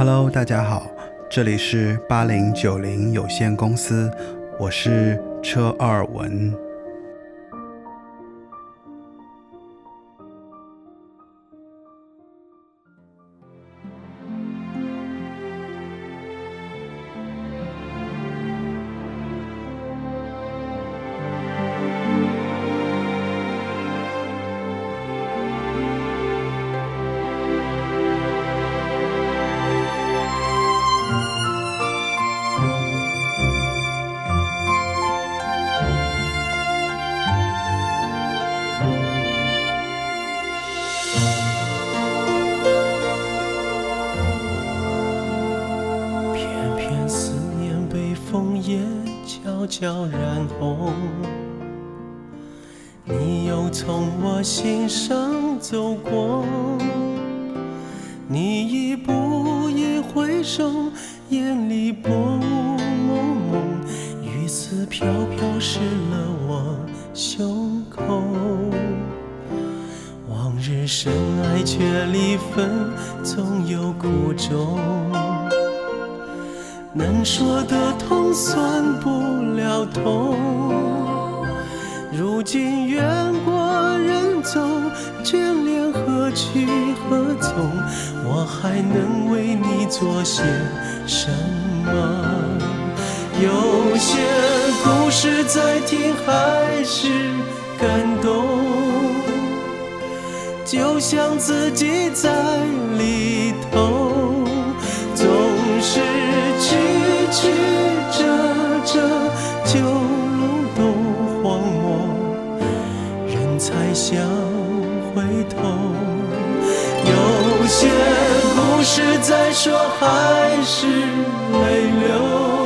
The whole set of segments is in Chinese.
Hello，大家好，这里是八零九零有限公司，我是车二文。何去何从我还能为你做些什么？有些故事再听还是感动就像自己在里头总是曲曲折折旧路都荒漠人才想是在说还是泪流？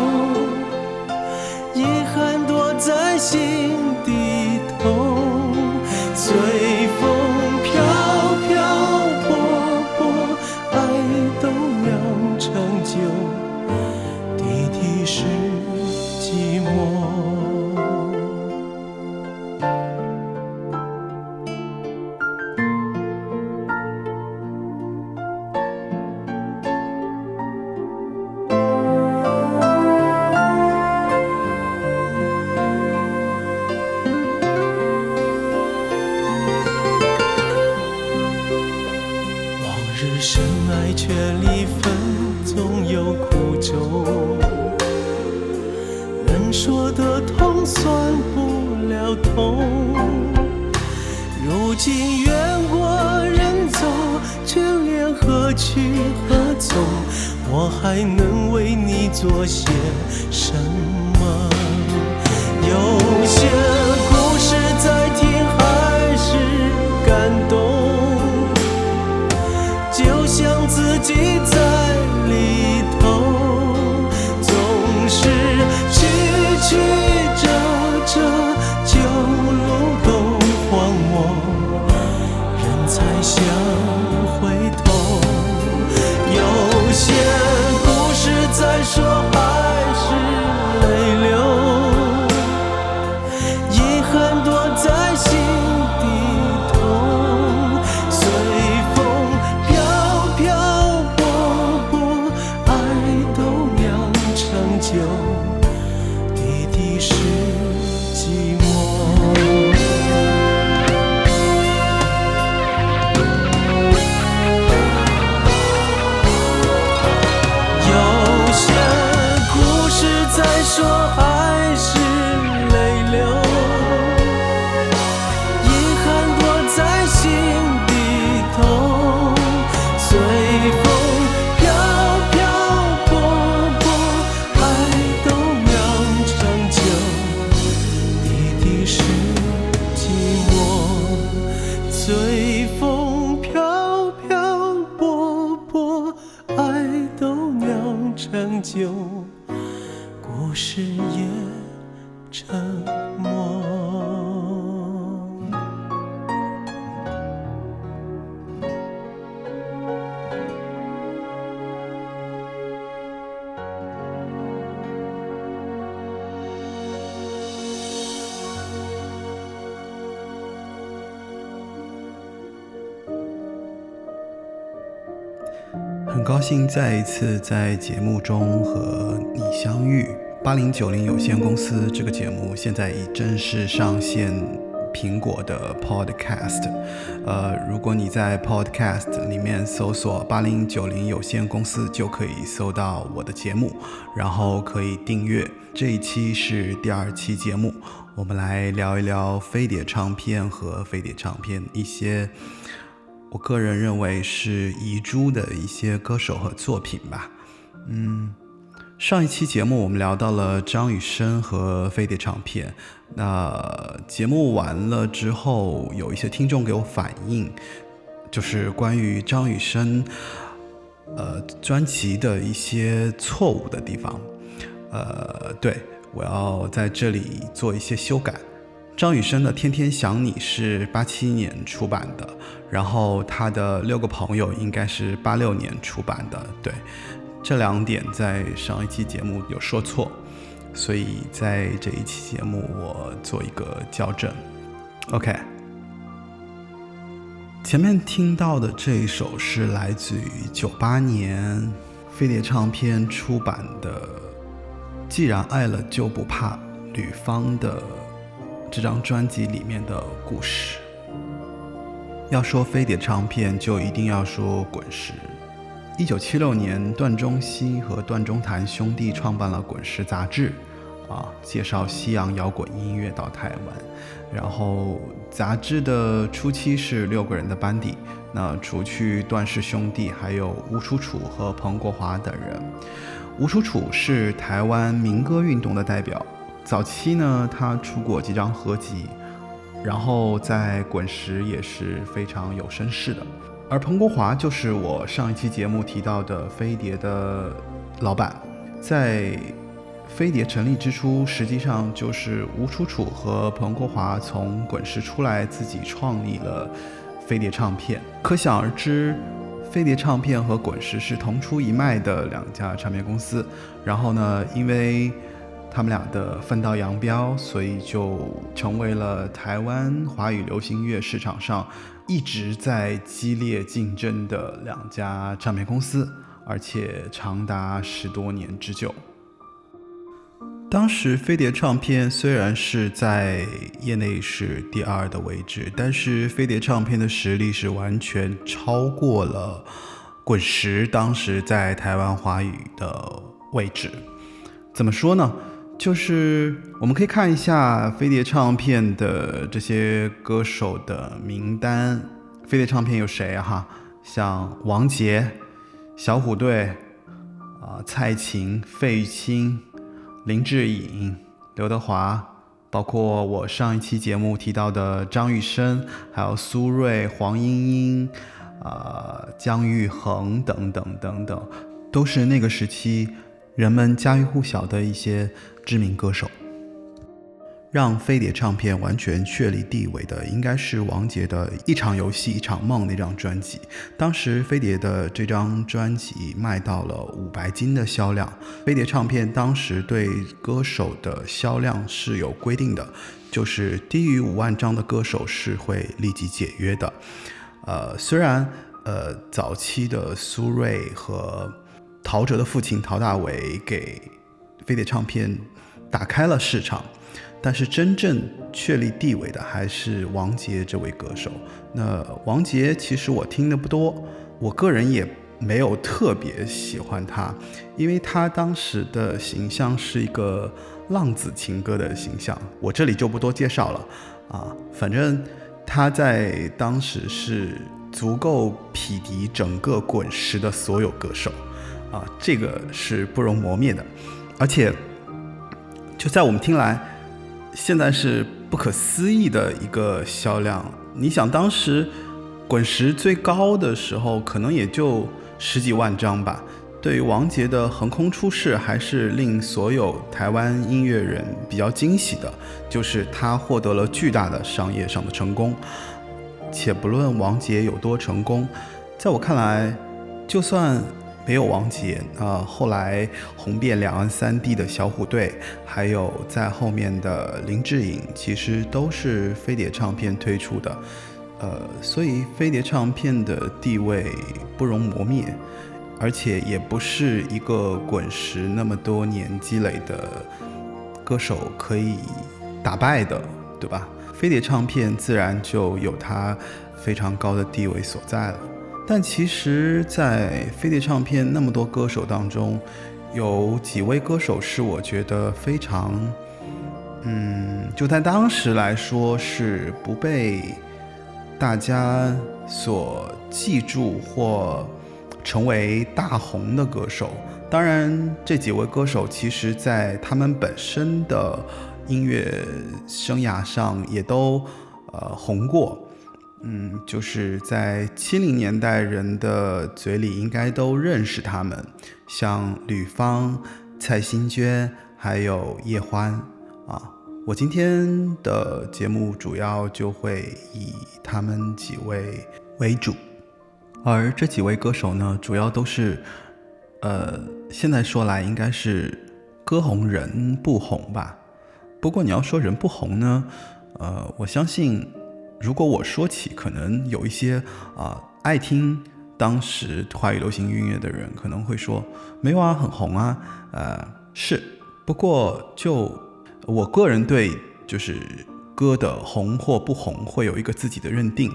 很高兴再一次在节目中和你相遇。八零九零有限公司这个节目现在已正式上线苹果的 Podcast。呃，如果你在 Podcast 里面搜索八零九零有限公司，就可以搜到我的节目，然后可以订阅。这一期是第二期节目，我们来聊一聊飞碟唱片和飞碟唱片一些我个人认为是遗珠的一些歌手和作品吧。嗯。上一期节目我们聊到了张雨生和飞碟唱片，那节目完了之后，有一些听众给我反映，就是关于张雨生，呃，专辑的一些错误的地方，呃，对我要在这里做一些修改。张雨生的《天天想你》是八七年出版的，然后他的六个朋友应该是八六年出版的，对。这两点在上一期节目有说错，所以在这一期节目我做一个校正。OK，前面听到的这一首是来自于九八年飞碟唱片出版的《既然爱了就不怕》吕方的这张专辑里面的故事。要说飞碟唱片，就一定要说滚石。一九七六年，段中熙和段中谭兄弟创办了《滚石》杂志，啊，介绍西洋摇滚音乐到台湾。然后，杂志的初期是六个人的班底，那除去段氏兄弟，还有吴楚楚和彭国华等人。吴楚楚是台湾民歌运动的代表，早期呢，他出过几张合集，然后在《滚石》也是非常有声势的。而彭国华就是我上一期节目提到的飞碟的老板，在飞碟成立之初，实际上就是吴楚楚和彭国华从滚石出来，自己创立了飞碟唱片。可想而知，飞碟唱片和滚石是同出一脉的两家唱片公司。然后呢，因为他们俩的分道扬镳，所以就成为了台湾华语流行乐市场上。一直在激烈竞争的两家唱片公司，而且长达十多年之久。当时飞碟唱片虽然是在业内是第二的位置，但是飞碟唱片的实力是完全超过了滚石当时在台湾华语的位置。怎么说呢？就是我们可以看一下飞碟唱片的这些歌手的名单。飞碟唱片有谁啊？哈，像王杰、小虎队啊、蔡琴、费玉清、林志颖、刘德华，包括我上一期节目提到的张雨生，还有苏芮、黄莺莺啊、姜育恒等等等等，都是那个时期人们家喻户晓的一些。知名歌手，让飞碟唱片完全确立地位的，应该是王杰的一场游戏一场梦那张专辑。当时飞碟的这张专辑卖到了五百斤的销量。飞碟唱片当时对歌手的销量是有规定的，就是低于五万张的歌手是会立即解约的。呃，虽然呃早期的苏芮和陶喆的父亲陶大伟给飞碟唱片。打开了市场，但是真正确立地位的还是王杰这位歌手。那王杰其实我听的不多，我个人也没有特别喜欢他，因为他当时的形象是一个浪子情歌的形象，我这里就不多介绍了啊。反正他在当时是足够匹敌整个滚石的所有歌手啊，这个是不容磨灭的，而且。就在我们听来，现在是不可思议的一个销量。你想，当时滚石最高的时候，可能也就十几万张吧。对于王杰的横空出世，还是令所有台湾音乐人比较惊喜的，就是他获得了巨大的商业上的成功。且不论王杰有多成功，在我看来，就算。没有王杰啊，后来红遍两岸三地的小虎队，还有在后面的林志颖，其实都是飞碟唱片推出的，呃，所以飞碟唱片的地位不容磨灭。而且也不是一个滚石那么多年积累的歌手可以打败的，对吧？飞碟唱片自然就有它非常高的地位所在了。但其实，在飞碟唱片那么多歌手当中，有几位歌手是我觉得非常，嗯，就在当时来说是不被大家所记住或成为大红的歌手。当然，这几位歌手其实在他们本身的音乐生涯上也都呃红过。嗯，就是在七零年代人的嘴里应该都认识他们，像吕方、蔡幸娟，还有叶欢啊。我今天的节目主要就会以他们几位为主，而这几位歌手呢，主要都是，呃，现在说来应该是歌红人不红吧。不过你要说人不红呢，呃，我相信。如果我说起，可能有一些啊爱听当时华语流行音乐的人可能会说，没有啊，很红啊，呃是。不过就我个人对就是歌的红或不红会有一个自己的认定，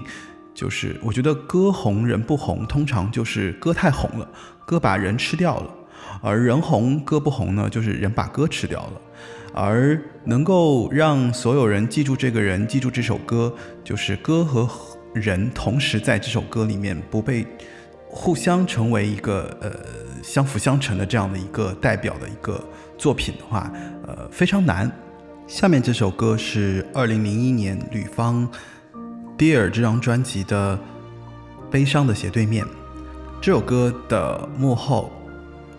就是我觉得歌红人不红，通常就是歌太红了，歌把人吃掉了；而人红歌不红呢，就是人把歌吃掉了。而能够让所有人记住这个人，记住这首歌，就是歌和人同时在这首歌里面不被互相成为一个呃相辅相成的这样的一个代表的一个作品的话，呃非常难。下面这首歌是二零零一年吕方《Dear》这张专辑的《悲伤的斜对面》。这首歌的幕后，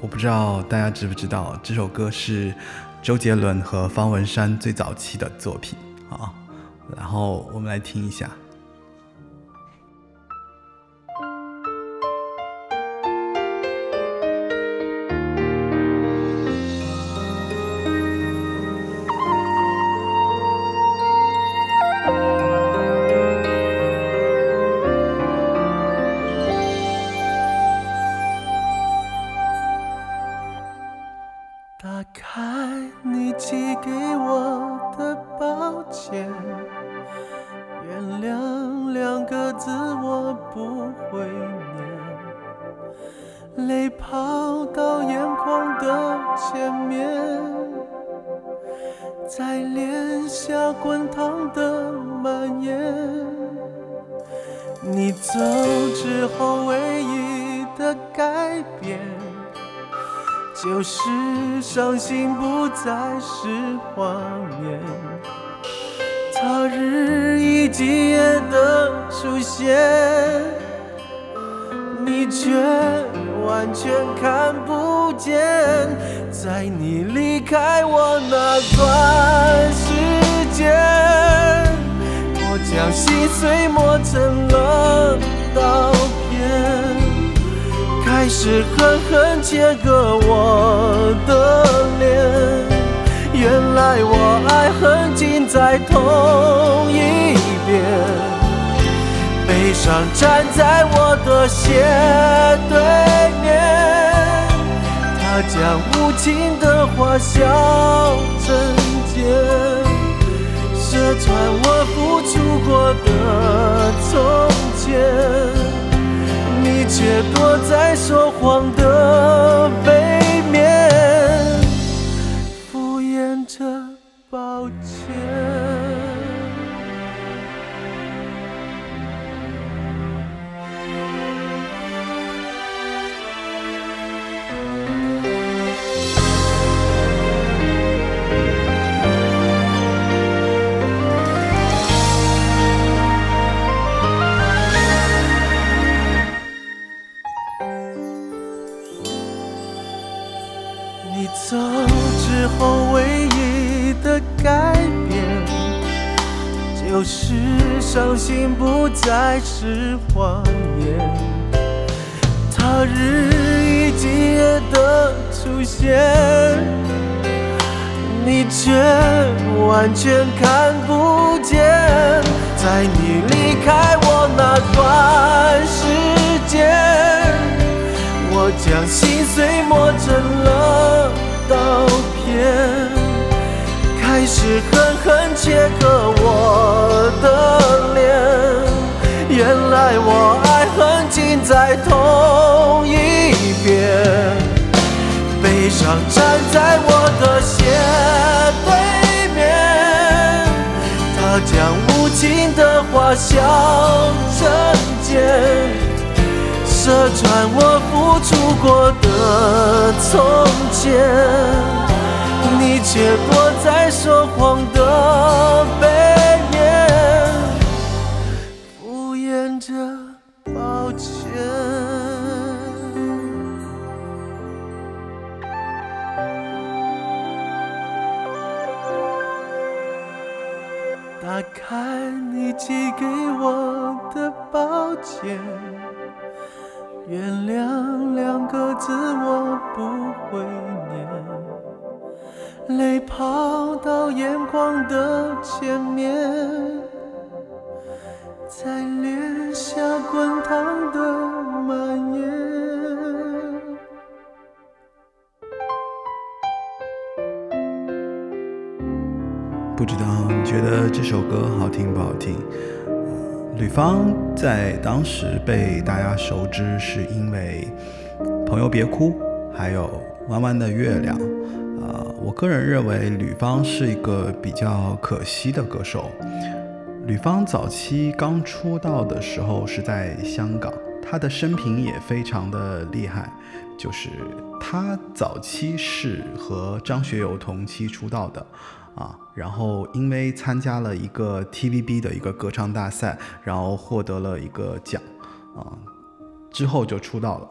我不知道大家知不知道，这首歌是。周杰伦和方文山最早期的作品啊，然后我们来听一下。已经不再是谎言，他日以继夜的出现，你却完全看不见。在你离开我那段时间，我将心碎磨成了刀。开始狠狠切割我的脸。原来我爱恨尽在同一边，悲伤站在我的斜对面，他将无情的话笑成茧，射穿我付出过的从前。却躲在说谎的背面，就是伤心不再是谎言，他日以继夜的出现，你却完全看不见。在你离开我那段时间，我将心碎磨成了刀片，开始狠狠切割我的脸。原来我爱恨尽在同一边，悲伤站在我的斜对面，他将无情的话笑成剑。射穿我付出过的从前，你却躲在说谎的背面，敷衍着抱歉。打开你寄给我的抱歉。原谅两个字我不会念，泪跑到眼眶的前面，在脸下滚烫的蔓延。不知道你觉得这首歌好听不好听？吕方在当时被大家熟知，是因为《朋友别哭》还有《弯弯的月亮》。我个人认为吕方是一个比较可惜的歌手。吕方早期刚出道的时候是在香港，他的生平也非常的厉害，就是他早期是和张学友同期出道的。啊，然后因为参加了一个 TVB 的一个歌唱大赛，然后获得了一个奖，啊，之后就出道了。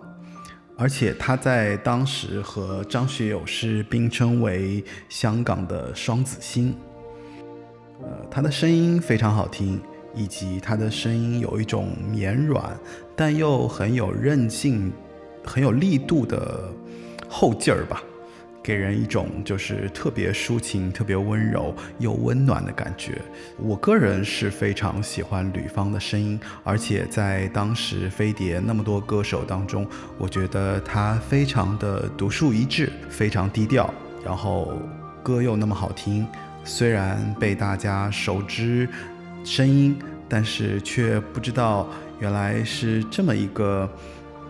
而且他在当时和张学友是并称为香港的双子星。呃，他的声音非常好听，以及他的声音有一种绵软但又很有韧性、很有力度的后劲儿吧。给人一种就是特别抒情、特别温柔又温暖的感觉。我个人是非常喜欢吕方的声音，而且在当时飞碟那么多歌手当中，我觉得他非常的独树一帜，非常低调，然后歌又那么好听。虽然被大家熟知声音，但是却不知道原来是这么一个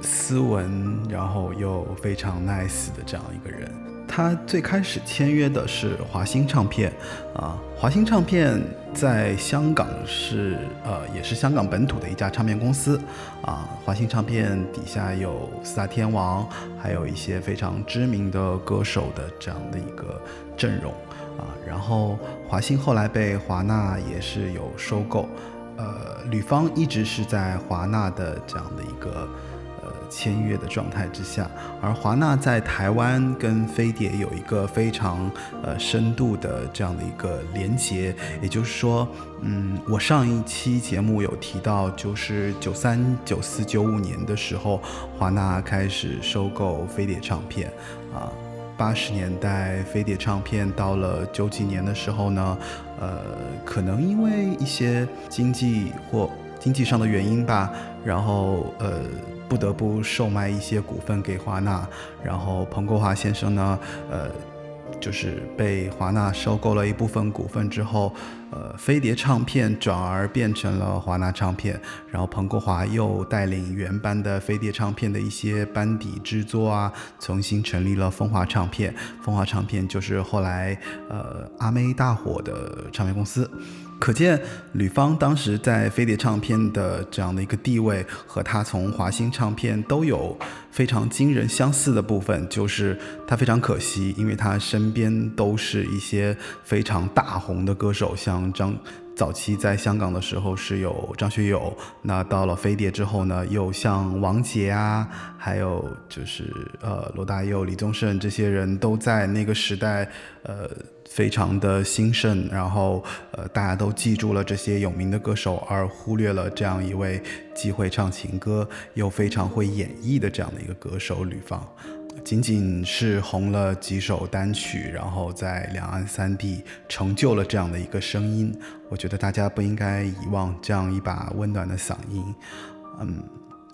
斯文，然后又非常 nice 的这样一个人。他最开始签约的是华星唱片，啊，华星唱片在香港是呃也是香港本土的一家唱片公司，啊，华星唱片底下有四大天王，还有一些非常知名的歌手的这样的一个阵容，啊，然后华星后来被华纳也是有收购，呃，吕方一直是在华纳的这样的一个。签约的状态之下，而华纳在台湾跟飞碟有一个非常呃深度的这样的一个连接，也就是说，嗯，我上一期节目有提到，就是九三、九四、九五年的时候，华纳开始收购飞碟唱片，啊，八十年代飞碟唱片到了九几年的时候呢，呃，可能因为一些经济或经济上的原因吧，然后呃。不得不售卖一些股份给华纳，然后彭国华先生呢，呃，就是被华纳收购了一部分股份之后，呃，飞碟唱片转而变成了华纳唱片，然后彭国华又带领原班的飞碟唱片的一些班底制作啊，重新成立了风华唱片，风华唱片就是后来呃阿妹大火的唱片公司。可见吕方当时在飞碟唱片的这样的一个地位，和他从华星唱片都有非常惊人相似的部分，就是他非常可惜，因为他身边都是一些非常大红的歌手，像张。早期在香港的时候是有张学友，那到了飞碟之后呢，又像王杰啊，还有就是呃罗大佑、李宗盛这些人都在那个时代，呃非常的兴盛，然后呃大家都记住了这些有名的歌手，而忽略了这样一位既会唱情歌又非常会演绎的这样的一个歌手吕方。仅仅是红了几首单曲，然后在两岸三地成就了这样的一个声音。我觉得大家不应该遗忘这样一把温暖的嗓音。嗯，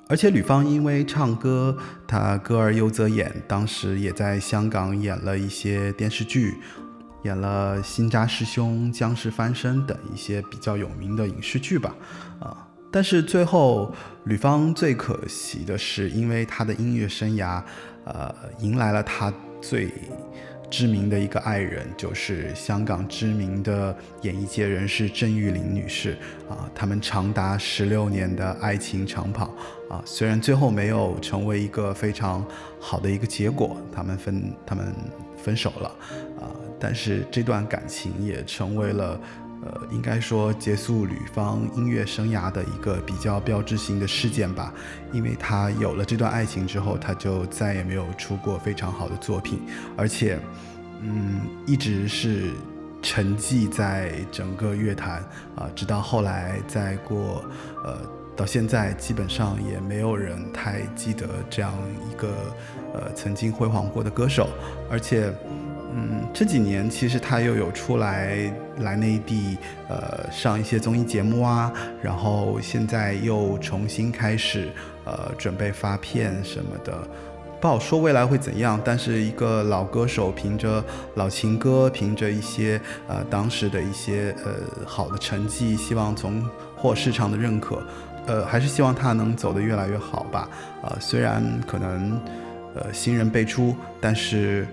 而且吕方因为唱歌，他歌而优则演，当时也在香港演了一些电视剧，演了《新扎师兄》《僵尸翻身》等一些比较有名的影视剧吧，啊，但是最后吕方最可惜的是，因为他的音乐生涯，呃，迎来了他最。知名的一个爱人就是香港知名的演艺界人士郑裕玲女士啊，他们长达十六年的爱情长跑啊，虽然最后没有成为一个非常好的一个结果，他们分他们分手了啊，但是这段感情也成为了。呃，应该说结束吕方音乐生涯的一个比较标志性的事件吧，因为他有了这段爱情之后，他就再也没有出过非常好的作品，而且，嗯，一直是沉寂在整个乐坛啊，直到后来再过，呃，到现在基本上也没有人太记得这样一个呃曾经辉煌过的歌手，而且。嗯，这几年其实他又有出来来内地，呃，上一些综艺节目啊，然后现在又重新开始，呃，准备发片什么的，不好说未来会怎样。但是一个老歌手，凭着老情歌，凭着一些呃当时的一些呃好的成绩，希望从获市场的认可，呃，还是希望他能走得越来越好吧。呃，虽然可能呃新人辈出，但是。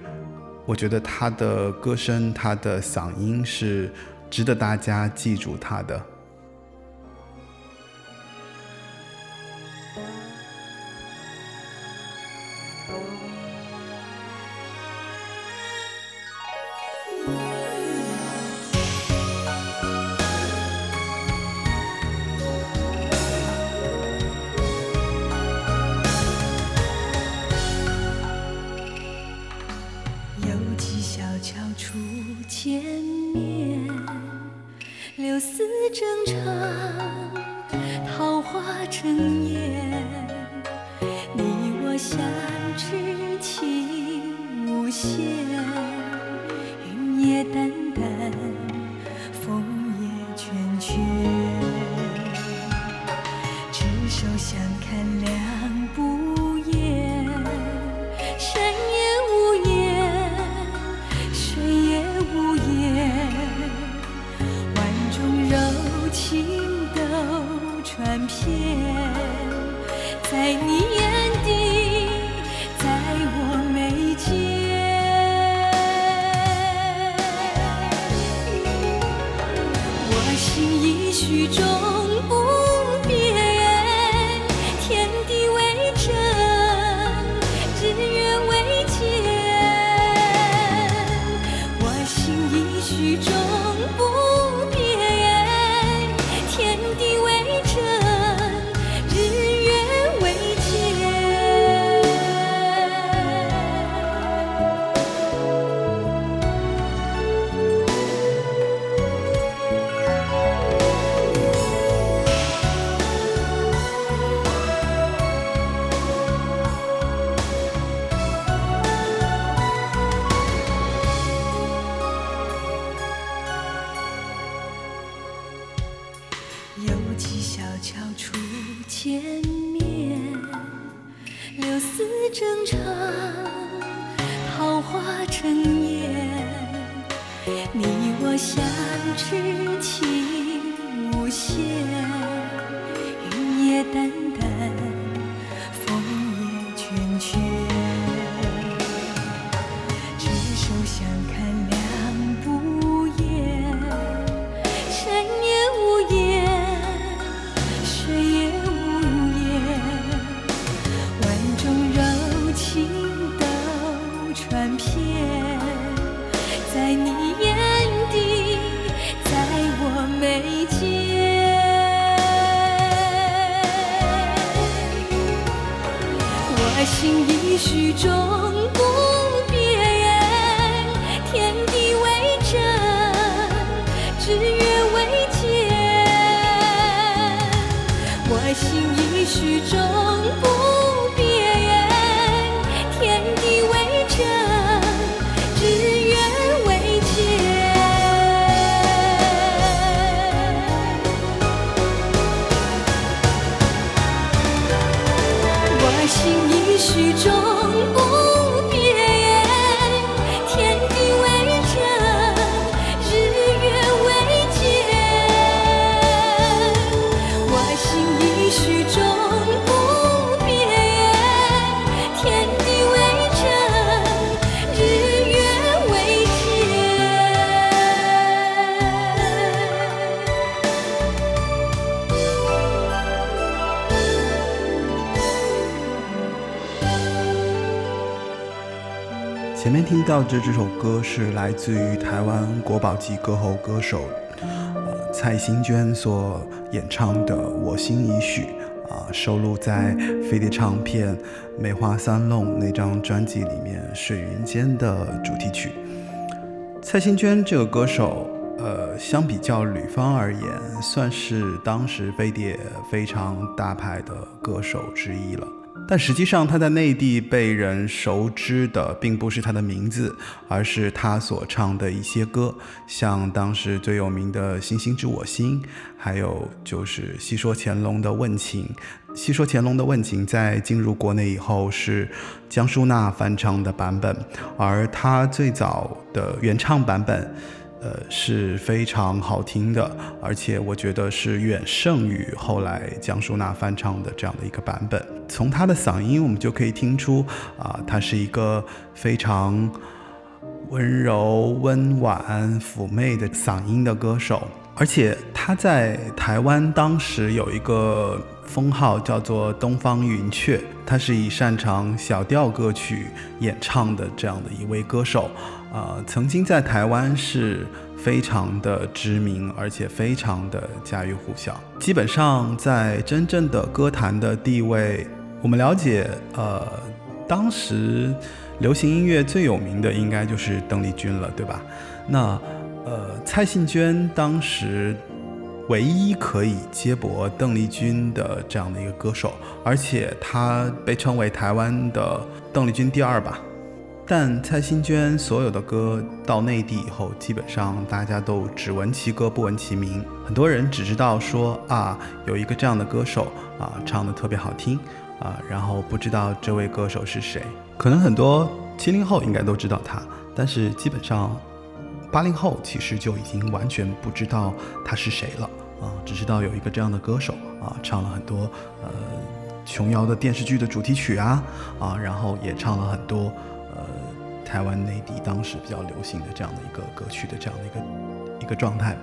我觉得他的歌声，他的嗓音是值得大家记住他的。我心已许终不听到的这首歌是来自于台湾国宝级歌后歌手，呃蔡幸娟所演唱的《我心已许》，啊，收录在飞碟唱片《梅花三弄》那张专辑里面《水云间》的主题曲。蔡幸娟这个歌手，呃，相比较吕方而言，算是当时飞碟非常大牌的歌手之一了。但实际上，他在内地被人熟知的并不是他的名字，而是他所唱的一些歌，像当时最有名的《星星知我心》，还有就是戏说乾隆的《问情》。戏说乾隆的《问情》在进入国内以后是江淑娜翻唱的版本，而他最早的原唱版本。呃，是非常好听的，而且我觉得是远胜于后来江淑娜翻唱的这样的一个版本。从她的嗓音，我们就可以听出，啊，她是一个非常温柔、温婉、妩媚的嗓音的歌手。而且她在台湾当时有一个封号叫做“东方云雀”，她是以擅长小调歌曲演唱的这样的一位歌手。呃，曾经在台湾是非常的知名，而且非常的家喻户晓。基本上在真正的歌坛的地位，我们了解，呃，当时流行音乐最有名的应该就是邓丽君了，对吧？那呃，蔡幸娟当时唯一可以接驳邓丽君的这样的一个歌手，而且她被称为台湾的邓丽君第二吧。但蔡幸娟所有的歌到内地以后，基本上大家都只闻其歌不闻其名。很多人只知道说啊，有一个这样的歌手啊，唱的特别好听啊，然后不知道这位歌手是谁。可能很多七零后应该都知道他，但是基本上八零后其实就已经完全不知道他是谁了啊，只知道有一个这样的歌手啊，唱了很多呃琼瑶的电视剧的主题曲啊啊，然后也唱了很多。台湾内地当时比较流行的这样的一个歌曲的这样的一个一个状态。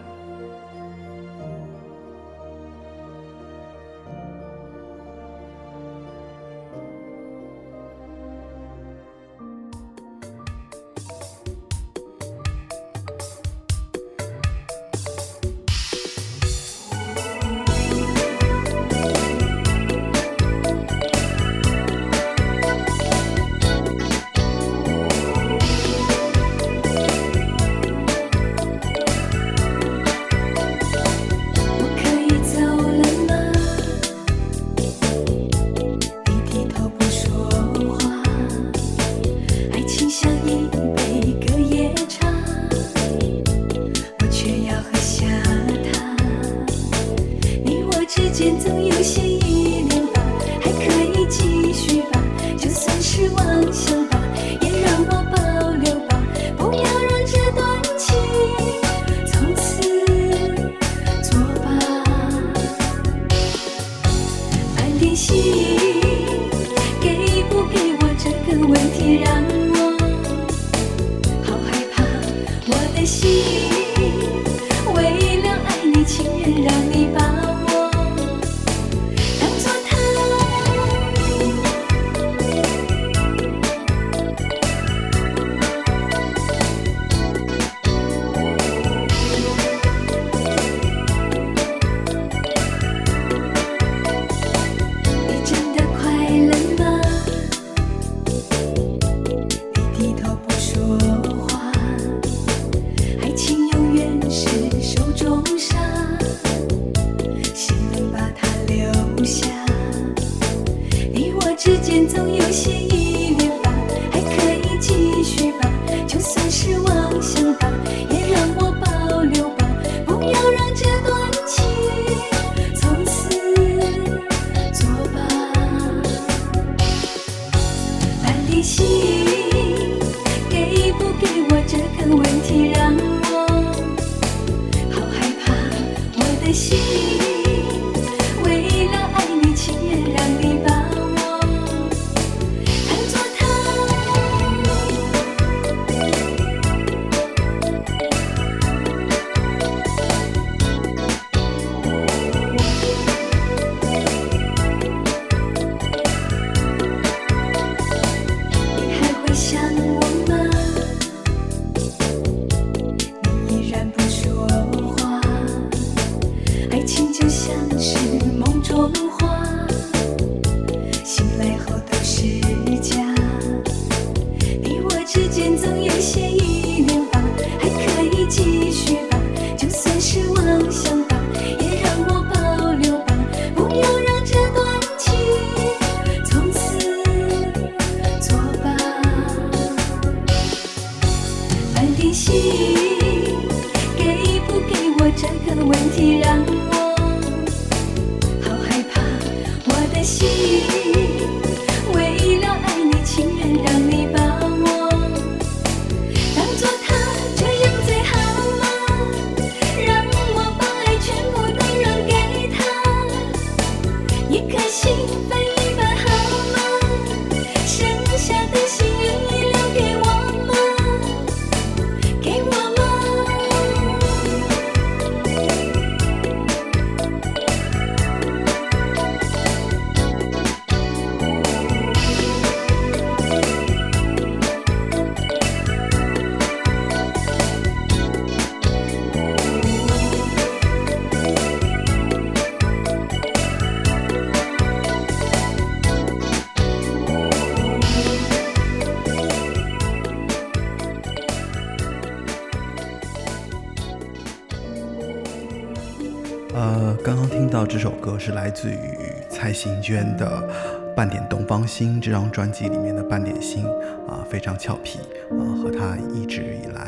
是来自于蔡幸娟的《半点东方心》这张专辑里面的《半点心》啊，非常俏皮啊，和她一直以来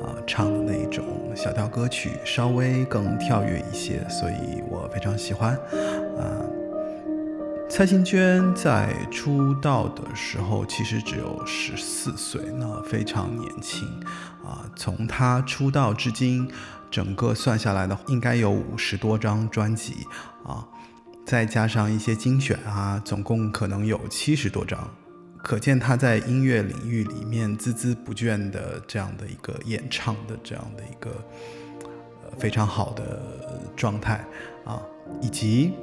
啊唱的那种小调歌曲稍微更跳跃一些，所以我非常喜欢啊。蔡幸娟在出道的时候其实只有十四岁，那非常年轻。从她出道至今，整个算下来的应该有五十多张专辑啊，再加上一些精选啊，总共可能有七十多张。可见她在音乐领域里面孜孜不倦的这样的一个演唱的这样的一个非常好的状态啊，以及。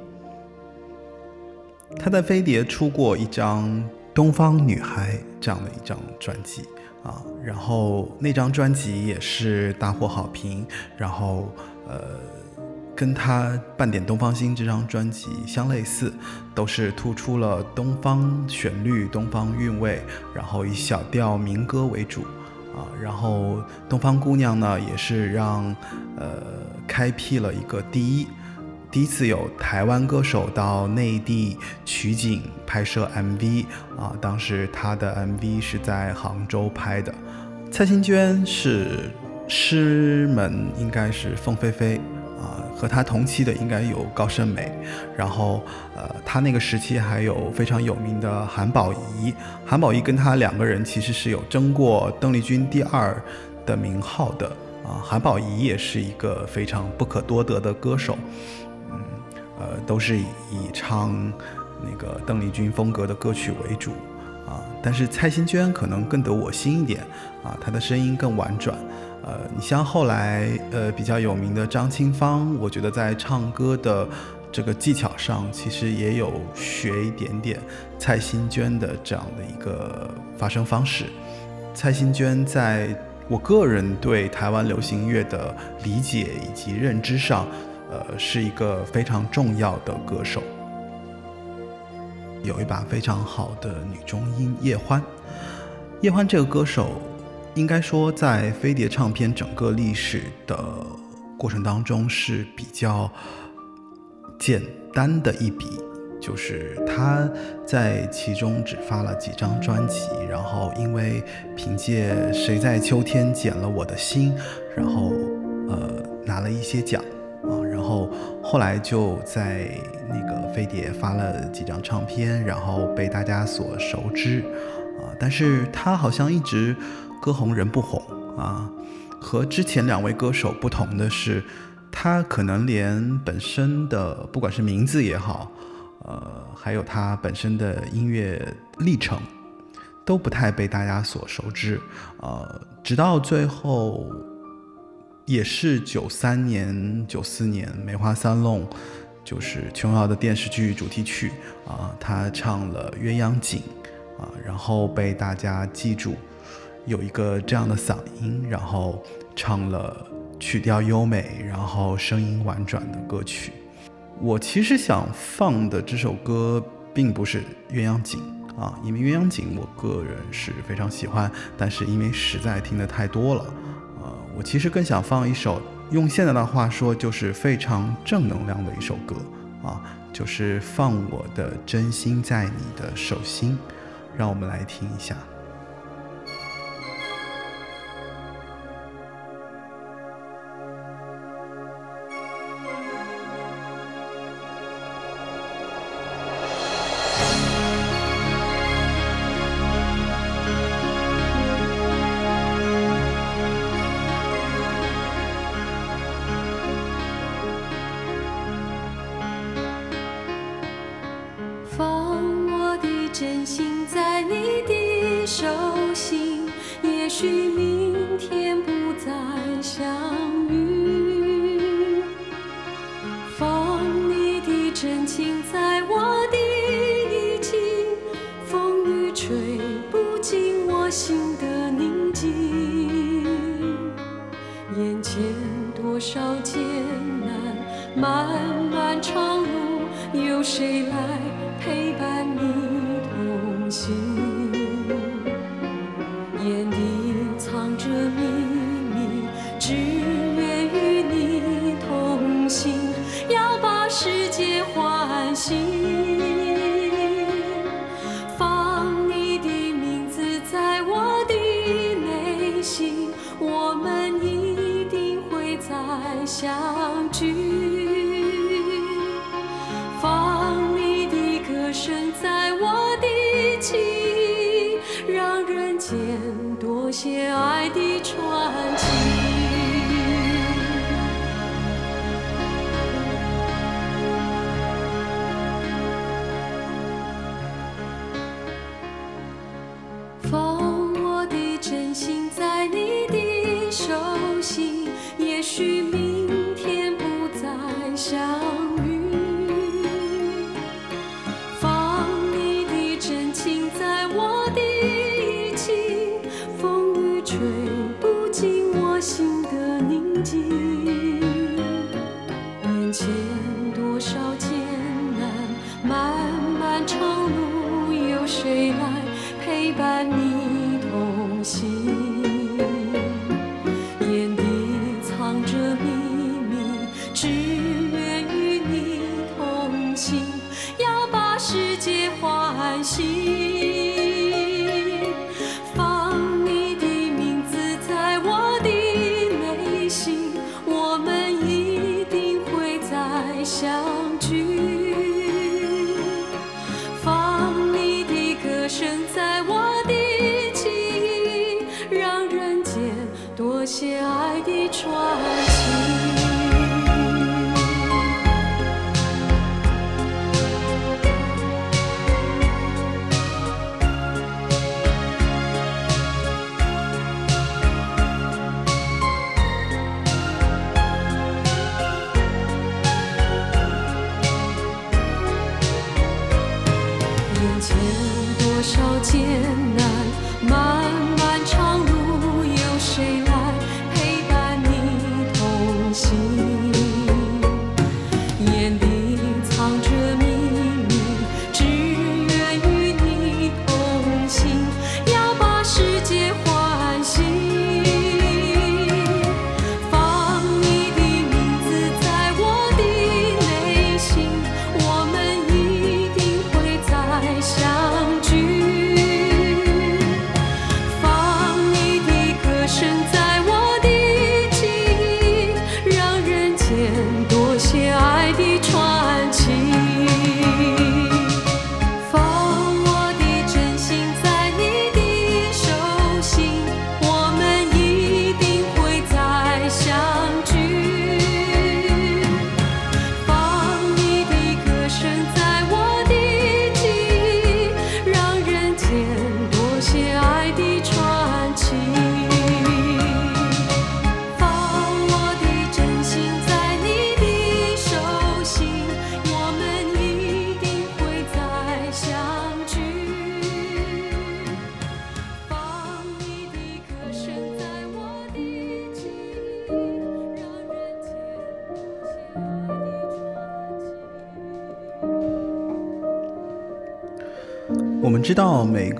他在飞碟出过一张《东方女孩》这样的一张专辑啊，然后那张专辑也是大获好评，然后呃，跟他《半点东方心》这张专辑相类似，都是突出了东方旋律、东方韵味，然后以小调民歌为主啊，然后《东方姑娘》呢也是让呃开辟了一个第一。第一次有台湾歌手到内地取景拍摄 MV 啊，当时他的 MV 是在杭州拍的。蔡幸娟是师门应该是凤飞飞啊，和她同期的应该有高胜美，然后呃，她那个时期还有非常有名的韩宝仪，韩宝仪跟她两个人其实是有争过邓丽君第二的名号的啊，韩宝仪也是一个非常不可多得的歌手。呃，都是以唱那个邓丽君风格的歌曲为主啊，但是蔡幸娟可能更得我心一点啊，她的声音更婉转。呃，你像后来呃比较有名的张清芳，我觉得在唱歌的这个技巧上，其实也有学一点点蔡幸娟的这样的一个发声方式。蔡幸娟在我个人对台湾流行音乐的理解以及认知上。呃，是一个非常重要的歌手，有一把非常好的女中音叶欢。叶欢这个歌手，应该说在飞碟唱片整个历史的过程当中是比较简单的一笔，就是他在其中只发了几张专辑，然后因为凭借《谁在秋天捡了我的心》，然后呃拿了一些奖。后后来就在那个飞碟发了几张唱片，然后被大家所熟知，啊，但是他好像一直歌红人不红啊。和之前两位歌手不同的是，他可能连本身的不管是名字也好，呃，还有他本身的音乐历程，都不太被大家所熟知，呃，直到最后。也是九三年、九四年《梅花三弄》，就是琼瑶的电视剧主题曲啊，他唱了《鸳鸯锦》啊，然后被大家记住，有一个这样的嗓音，然后唱了曲调优美，然后声音婉转的歌曲。我其实想放的这首歌并不是《鸳鸯锦》啊，因为《鸳鸯锦》我个人是非常喜欢，但是因为实在听得太多了。我其实更想放一首，用现在的话说，就是非常正能量的一首歌啊，就是放我的真心在你的手心，让我们来听一下。许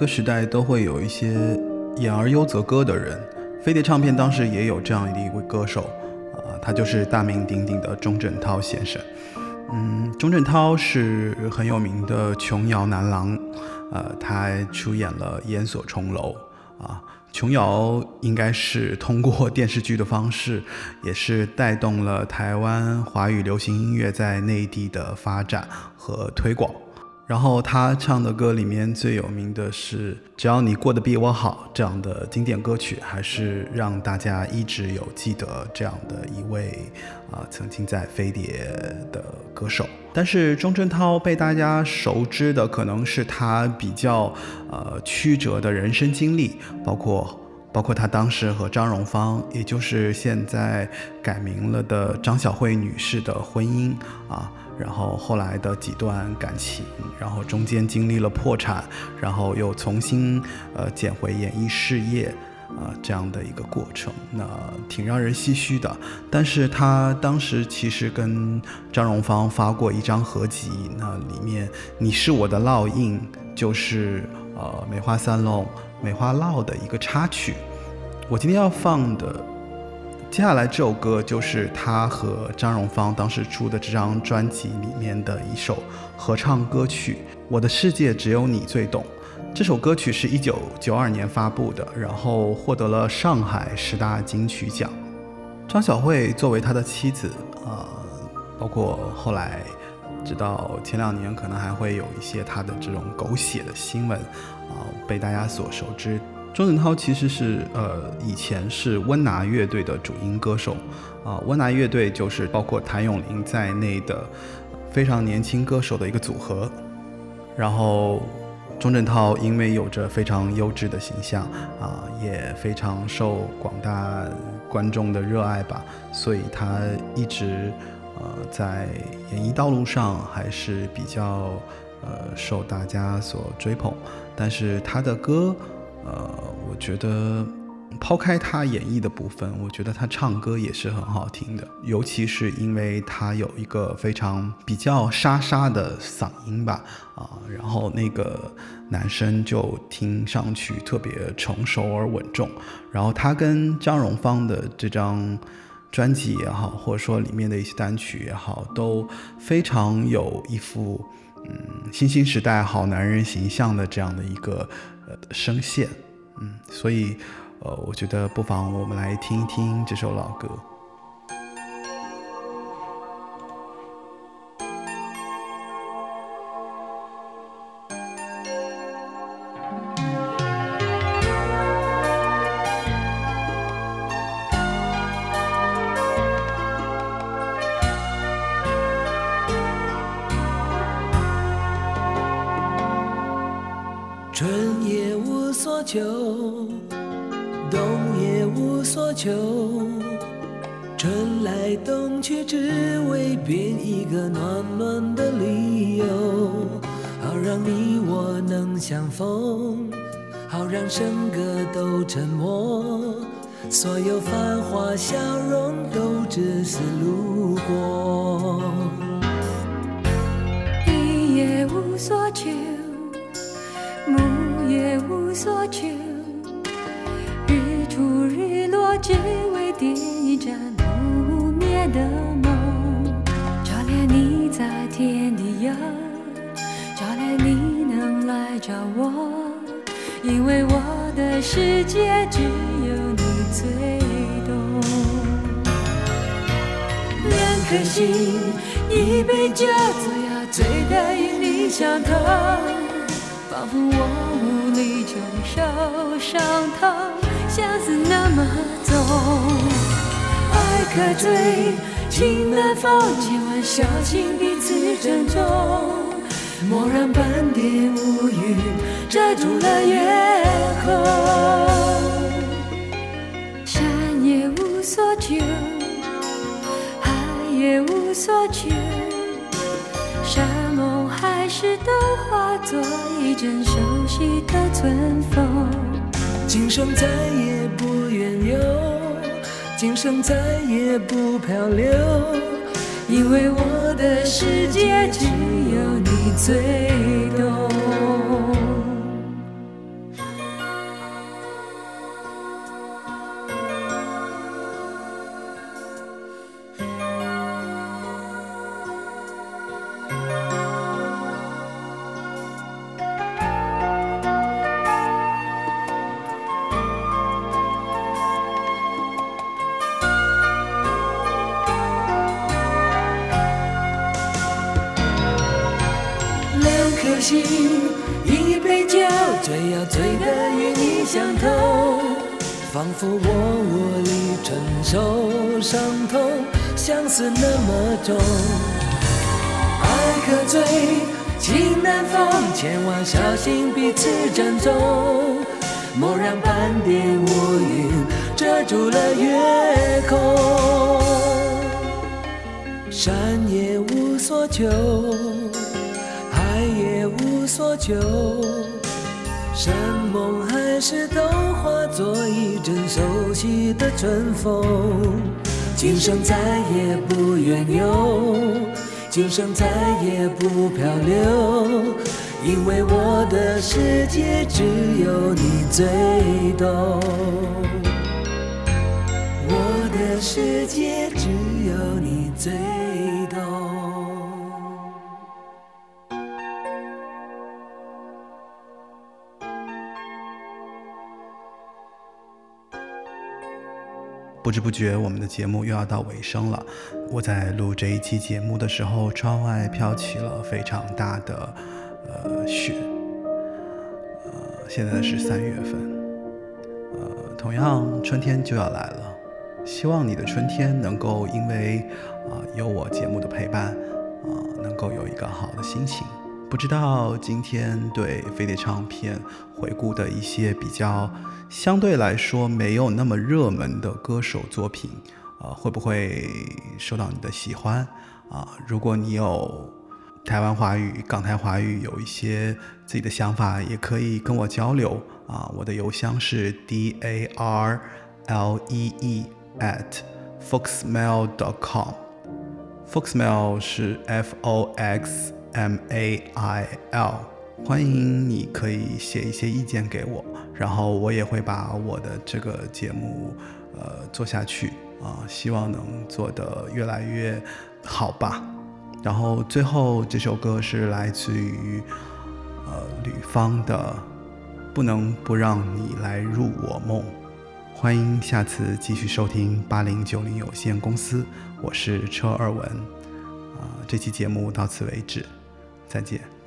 个时代都会有一些演而优则歌的人，飞碟唱片当时也有这样的一位歌手，啊、他就是大名鼎鼎的钟镇涛先生。嗯，钟镇涛是很有名的琼瑶男郎，呃，他出演了《烟锁重楼》啊。琼瑶应该是通过电视剧的方式，也是带动了台湾华语流行音乐在内地的发展和推广。然后他唱的歌里面最有名的是《只要你过得比我好》这样的经典歌曲，还是让大家一直有记得这样的一位啊、曾经在飞碟的歌手。但是钟镇涛被大家熟知的可能是他比较呃曲折的人生经历，包括包括他当时和张荣芳，也就是现在改名了的张小慧女士的婚姻啊，然后后来的几段感情，然后中间经历了破产，然后又重新呃捡回演艺事业。啊，这样的一个过程，那挺让人唏嘘的。但是他当时其实跟张荣芳发过一张合集，那里面《你是我的烙印》就是呃《梅花三弄》《梅花烙》的一个插曲。我今天要放的接下来这首歌，就是他和张荣芳当时出的这张专辑里面的一首合唱歌曲《我的世界只有你最懂》。这首歌曲是一九九二年发布的，然后获得了上海十大金曲奖。张小慧作为他的妻子，呃，包括后来，直到前两年，可能还会有一些他的这种狗血的新闻，啊，被大家所熟知。钟镇涛其实是呃以前是温拿乐队的主音歌手，啊，温拿乐队就是包括谭咏麟在内的非常年轻歌手的一个组合，然后。钟镇涛因为有着非常优质的形象啊，也非常受广大观众的热爱吧，所以他一直呃在演艺道路上还是比较呃受大家所追捧。但是他的歌，呃，我觉得。抛开他演绎的部分，我觉得他唱歌也是很好听的，尤其是因为他有一个非常比较沙沙的嗓音吧，啊，然后那个男生就听上去特别成熟而稳重，然后他跟张荣芳的这张专辑也好，或者说里面的一些单曲也好，都非常有一副嗯新兴时代好男人形象的这样的一个声线，嗯，所以。呃，我觉得不妨我们来听一听这首老歌。所有繁华笑容都只是路过。地也无所求，木也无所求。日出日落只为点一盏不灭的梦，照亮你在天地游，照亮你能来找我，因为我的世界只有最懂。两颗心，一杯酒，醉呀醉得与你相同，仿佛我无力承受伤痛。相思那么重，爱可醉，情难放，千万小心彼此珍重。莫让半点乌云遮住了月空。无所求，海也无所求，山盟海誓都化作一阵熟悉的春风。今生再也不远游，今生再也不漂流，因为我的世界只有你最懂。醉呀醉得与你相投，仿佛我无力承受伤痛，相思那么重。爱可醉，情难放，千万小心彼此珍重。蓦然半点乌云遮住了月空。山也无所求，海也无所求，山盟海誓都化作一阵熟悉的春风。今生再也不远游，今生再也不漂流，因为我的世界只有你最懂。我的世界只有你最懂。不知不觉，我们的节目又要到尾声了。我在录这一期节目的时候，窗外飘起了非常大的呃雪。呃，现在是三月份，呃，同样春天就要来了。希望你的春天能够因为啊、有我节目的陪伴啊、能够有一个好的心情。不知道今天对飞碟唱片回顾的一些比较相对来说没有那么热门的歌手作品，啊，会不会受到你的喜欢啊？如果你有台湾华语、港台华语有一些自己的想法，也可以跟我交流啊。我的邮箱是 d a r l e e at foxmail dot com。Foxmail 是 F O X M A I L，欢迎你可以写一些意见给我，然后我也会把我的这个节目呃做下去啊，希望能做得越来越好吧。然后最后这首歌是来自于呃吕方的《不能不让你来入我梦》。欢迎下次继续收听八零九零有限公司，我是车二文，啊、这期节目到此为止，再见。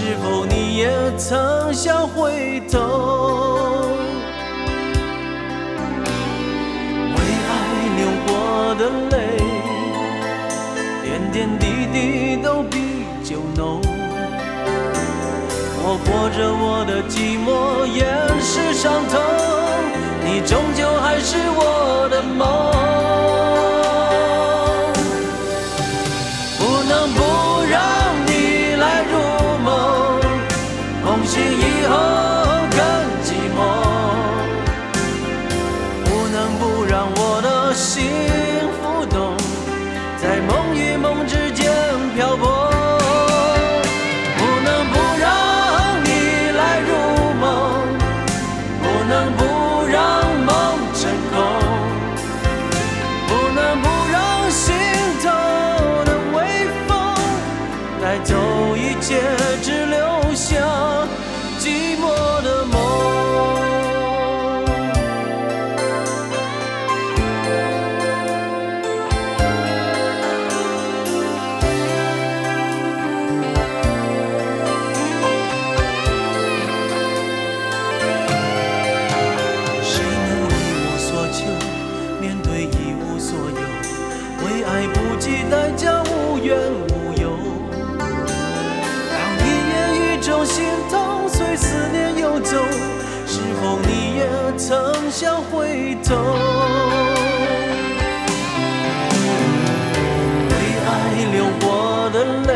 是否你也曾想回头？为爱流过的泪，点点滴滴都比酒浓。我活着我的寂寞，掩饰伤痛，你终究还是我的梦。过